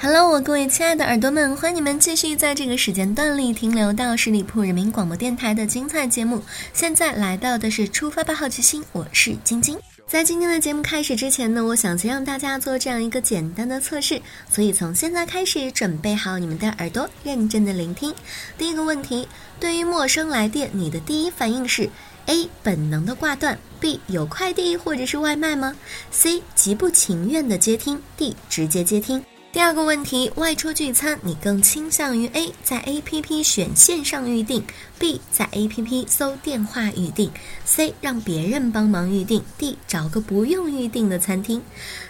Hello，我各位亲爱的耳朵们，欢迎你们继续在这个时间段里停留到十里铺人民广播电台的精彩节目。现在来到的是出发吧好奇心，我是晶晶。在今天的节目开始之前呢，我想先让大家做这样一个简单的测试，所以从现在开始准备好你们的耳朵，认真的聆听。第一个问题，对于陌生来电，你的第一反应是 A 本能的挂断，B 有快递或者是外卖吗？C 极不情愿的接听，D 直接接听。第二个问题，外出聚餐，你更倾向于 A 在 A P P 选线上预定，B 在 A P P 搜电话预定，C 让别人帮忙预定，D 找个不用预定的餐厅。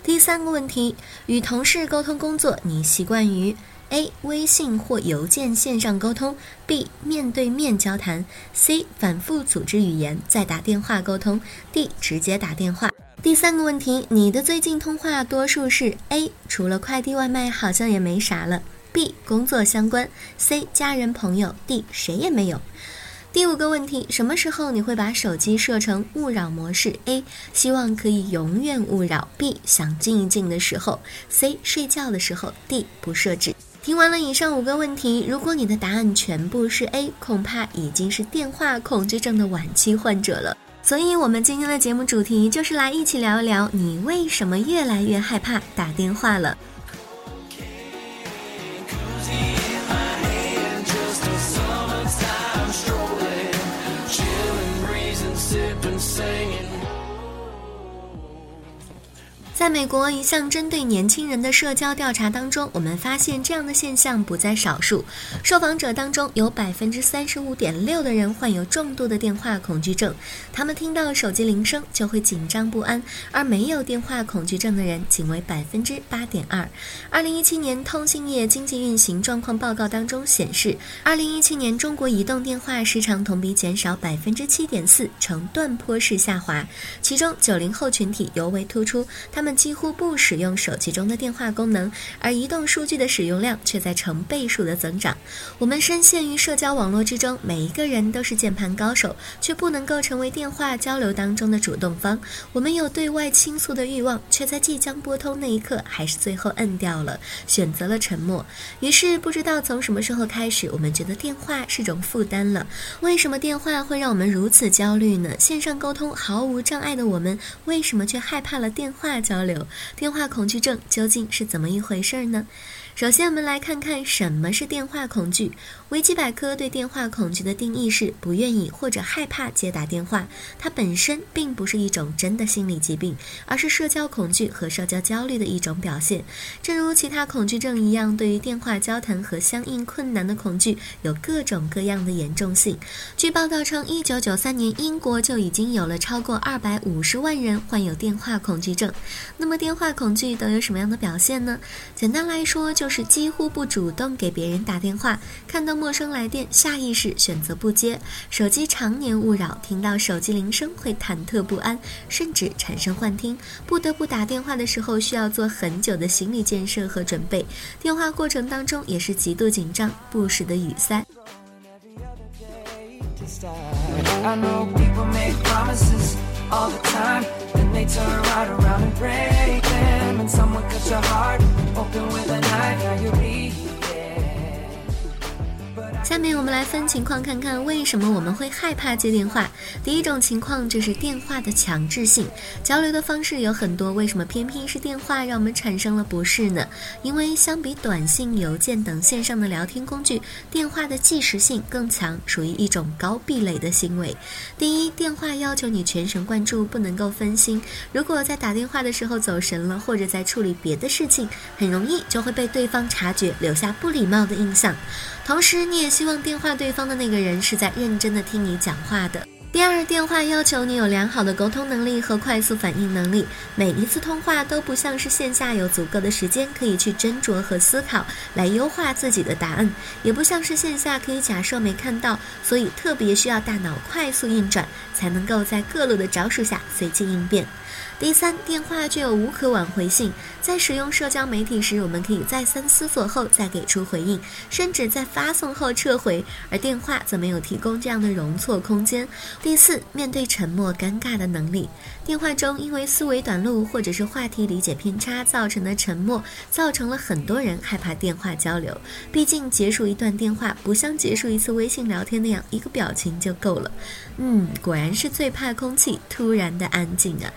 第三个问题，与同事沟通工作，你习惯于 A 微信或邮件线上沟通，B 面对面交谈，C 反复组织语言再打电话沟通，D 直接打电话。第三个问题，你的最近通话多数是 A，除了快递外卖好像也没啥了；B，工作相关；C，家人朋友；D，谁也没有。第五个问题，什么时候你会把手机设成勿扰模式？A，希望可以永远勿扰；B，想静一静的时候；C，睡觉的时候；D，不设置。听完了以上五个问题，如果你的答案全部是 A，恐怕已经是电话恐惧症的晚期患者了。所以，我们今天的节目主题就是来一起聊一聊，你为什么越来越害怕打电话了。在美国一项针对年轻人的社交调查当中，我们发现这样的现象不在少数。受访者当中有百分之三十五点六的人患有重度的电话恐惧症，他们听到手机铃声就会紧张不安；而没有电话恐惧症的人仅为百分之八点二。二零一七年通信业经济运行状况报告当中显示，二零一七年中国移动电话时长同比减少百分之七点四，呈断坡式下滑。其中九零后群体尤为突出，他们。几乎不使用手机中的电话功能，而移动数据的使用量却在成倍数的增长。我们深陷于社交网络之中，每一个人都是键盘高手，却不能够成为电话交流当中的主动方。我们有对外倾诉的欲望，却在即将拨通那一刻，还是最后摁掉了，选择了沉默。于是，不知道从什么时候开始，我们觉得电话是种负担了。为什么电话会让我们如此焦虑呢？线上沟通毫无障碍的我们，为什么却害怕了电话交？交流电话恐惧症究竟是怎么一回事呢？首先，我们来看看什么是电话恐惧。维基百科对电话恐惧的定义是：不愿意或者害怕接打电话。它本身并不是一种真的心理疾病，而是社交恐惧和社交焦虑的一种表现。正如其他恐惧症一样，对于电话交谈和相应困难的恐惧有各种各样的严重性。据报道称，一九九三年英国就已经有了超过二百五十万人患有电话恐惧症。那么，电话恐惧都有什么样的表现呢？简单来说，就是几乎不主动给别人打电话，看到。陌生来电，下意识选择不接；手机常年勿扰，听到手机铃声会忐忑不安，甚至产生幻听。不得不打电话的时候，需要做很久的心理建设和准备。电话过程当中也是极度紧张，不时的语塞。Then they turn right around and break them. And someone cuts your heart open with a knife. Now you bleed. 下面我们来分情况看看，为什么我们会害怕接电话。第一种情况就是电话的强制性。交流的方式有很多，为什么偏偏是电话让我们产生了不适呢？因为相比短信、邮件等线上的聊天工具，电话的即时性更强，属于一种高壁垒的行为。第一，电话要求你全神贯注，不能够分心。如果在打电话的时候走神了，或者在处理别的事情，很容易就会被对方察觉，留下不礼貌的印象。同时，你也希望电话对方的那个人是在认真的听你讲话的。第二，电话要求你有良好的沟通能力和快速反应能力。每一次通话都不像是线下有足够的时间可以去斟酌和思考来优化自己的答案，也不像是线下可以假设没看到，所以特别需要大脑快速运转，才能够在各路的招数下随机应变。第三，电话具有无可挽回性，在使用社交媒体时，我们可以再三思索后再给出回应，甚至在发送后撤回，而电话则没有提供这样的容错空间。第四，面对沉默尴尬的能力，电话中因为思维短路或者是话题理解偏差造成的沉默，造成了很多人害怕电话交流。毕竟结束一段电话不像结束一次微信聊天那样一个表情就够了。嗯，果然是最怕空气突然的安静啊。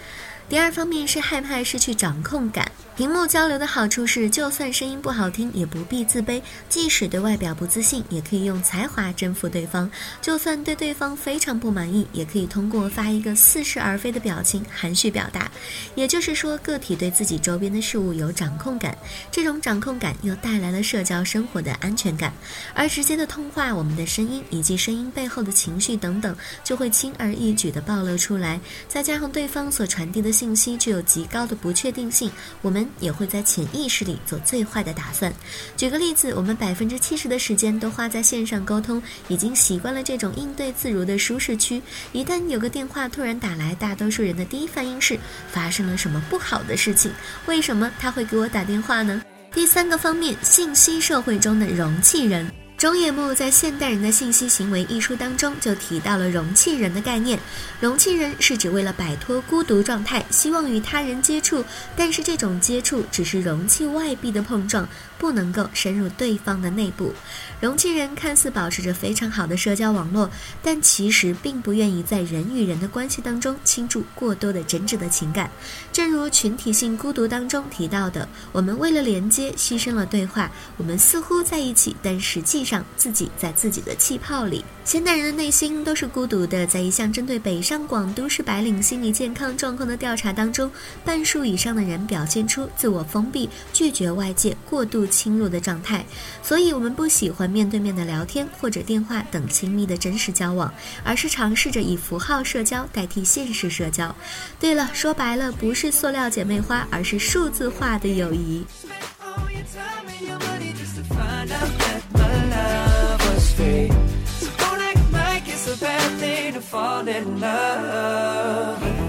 第二方面是害怕失去掌控感。屏幕交流的好处是，就算声音不好听，也不必自卑；即使对外表不自信，也可以用才华征服对方；就算对对方非常不满意，也可以通过发一个似是而非的表情含蓄表达。也就是说，个体对自己周边的事物有掌控感，这种掌控感又带来了社交生活的安全感。而直接的通话，我们的声音以及声音背后的情绪等等，就会轻而易举地暴露出来。再加上对方所传递的信息具有极高的不确定性，我们。也会在潜意识里做最坏的打算。举个例子，我们百分之七十的时间都花在线上沟通，已经习惯了这种应对自如的舒适区。一旦有个电话突然打来，大多数人的第一反应是发生了什么不好的事情？为什么他会给我打电话呢？第三个方面，信息社会中的容器人。中野木在《现代人的信息行为》一书当中就提到了容器人的概念。容器人是指为了摆脱孤独状态，希望与他人接触，但是这种接触只是容器外壁的碰撞。不能够深入对方的内部，容器人看似保持着非常好的社交网络，但其实并不愿意在人与人的关系当中倾注过多的真挚的情感。正如群体性孤独当中提到的，我们为了连接牺牲了对话，我们似乎在一起，但实际上自己在自己的气泡里。现代人的内心都是孤独的。在一项针对北上广都市白领心理健康状况的调查当中，半数以上的人表现出自我封闭、拒绝外界、过度侵入的状态。所以，我们不喜欢面对面的聊天或者电话等亲密的真实交往，而是尝试着以符号社交代替现实社交。对了，说白了，不是塑料姐妹花，而是数字化的友谊。fade. So don't act like it's a bad thing to fall in love.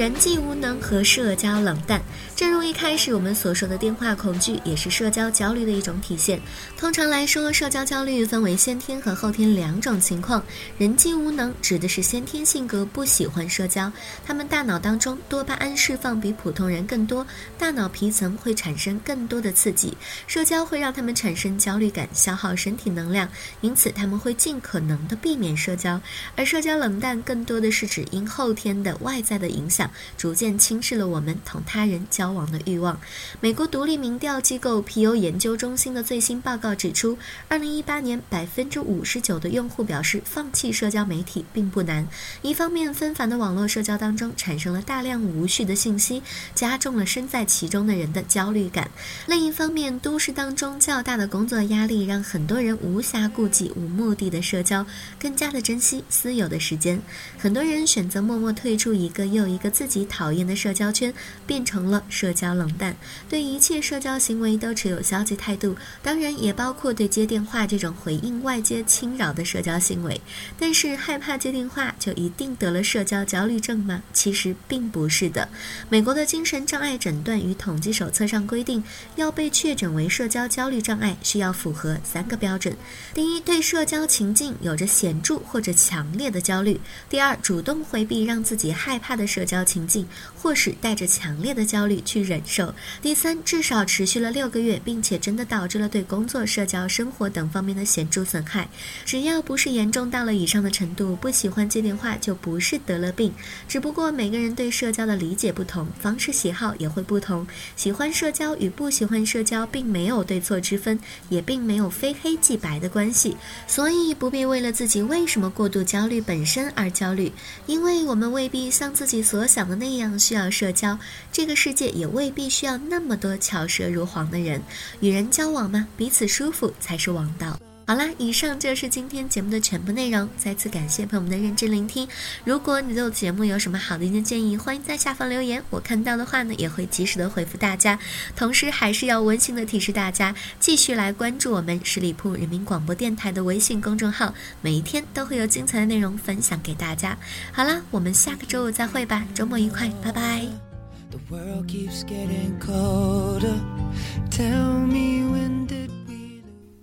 人际无能和社交冷淡。正如一开始我们所说的电话恐惧，也是社交焦虑的一种体现。通常来说，社交焦虑分为先天和后天两种情况。人际无能指的是先天性格不喜欢社交，他们大脑当中多巴胺释放比普通人更多，大脑皮层会产生更多的刺激，社交会让他们产生焦虑感，消耗身体能量，因此他们会尽可能的避免社交。而社交冷淡更多的是指因后天的外在的。影响逐渐轻视了我们同他人交往的欲望。美国独立民调机构皮尤研究中心的最新报告指出，二零一八年百分之五十九的用户表示放弃社交媒体并不难。一方面，纷繁的网络社交当中产生了大量无序的信息，加重了身在其中的人的焦虑感；另一方面，都市当中较大的工作压力让很多人无暇顾及无目的的社交，更加的珍惜私有的时间。很多人选择默默退出一个又一个自己讨厌的社交圈，变成了社交冷淡，对一切社交行为都持有消极态度，当然也包括对接电话这种回应外界侵扰的社交行为。但是害怕接电话就一定得了社交焦虑症吗？其实并不是的。美国的精神障碍诊断与统计手册上规定，要被确诊为社交焦虑障碍，需要符合三个标准：第一，对社交情境有着显著或者强烈的焦虑；第二，主动回避让自己害怕的。社交情境，或是带着强烈的焦虑去忍受。第三，至少持续了六个月，并且真的导致了对工作、社交、生活等方面的显著损害。只要不是严重到了以上的程度，不喜欢接电话就不是得了病。只不过每个人对社交的理解不同，方式喜好也会不同。喜欢社交与不喜欢社交并没有对错之分，也并没有非黑即白的关系。所以不必为了自己为什么过度焦虑本身而焦虑，因为我们未必像自己。所想的那样需要社交，这个世界也未必需要那么多巧舌如簧的人。与人交往嘛，彼此舒服才是王道。好啦，以上就是今天节目的全部内容。再次感谢朋友们的认真聆听。如果你对我节目有什么好的意见建议，欢迎在下方留言，我看到的话呢，也会及时的回复大家。同时，还是要温馨的提示大家，继续来关注我们十里铺人民广播电台的微信公众号，每一天都会有精彩的内容分享给大家。好啦，我们下个周五再会吧，周末愉快，拜拜。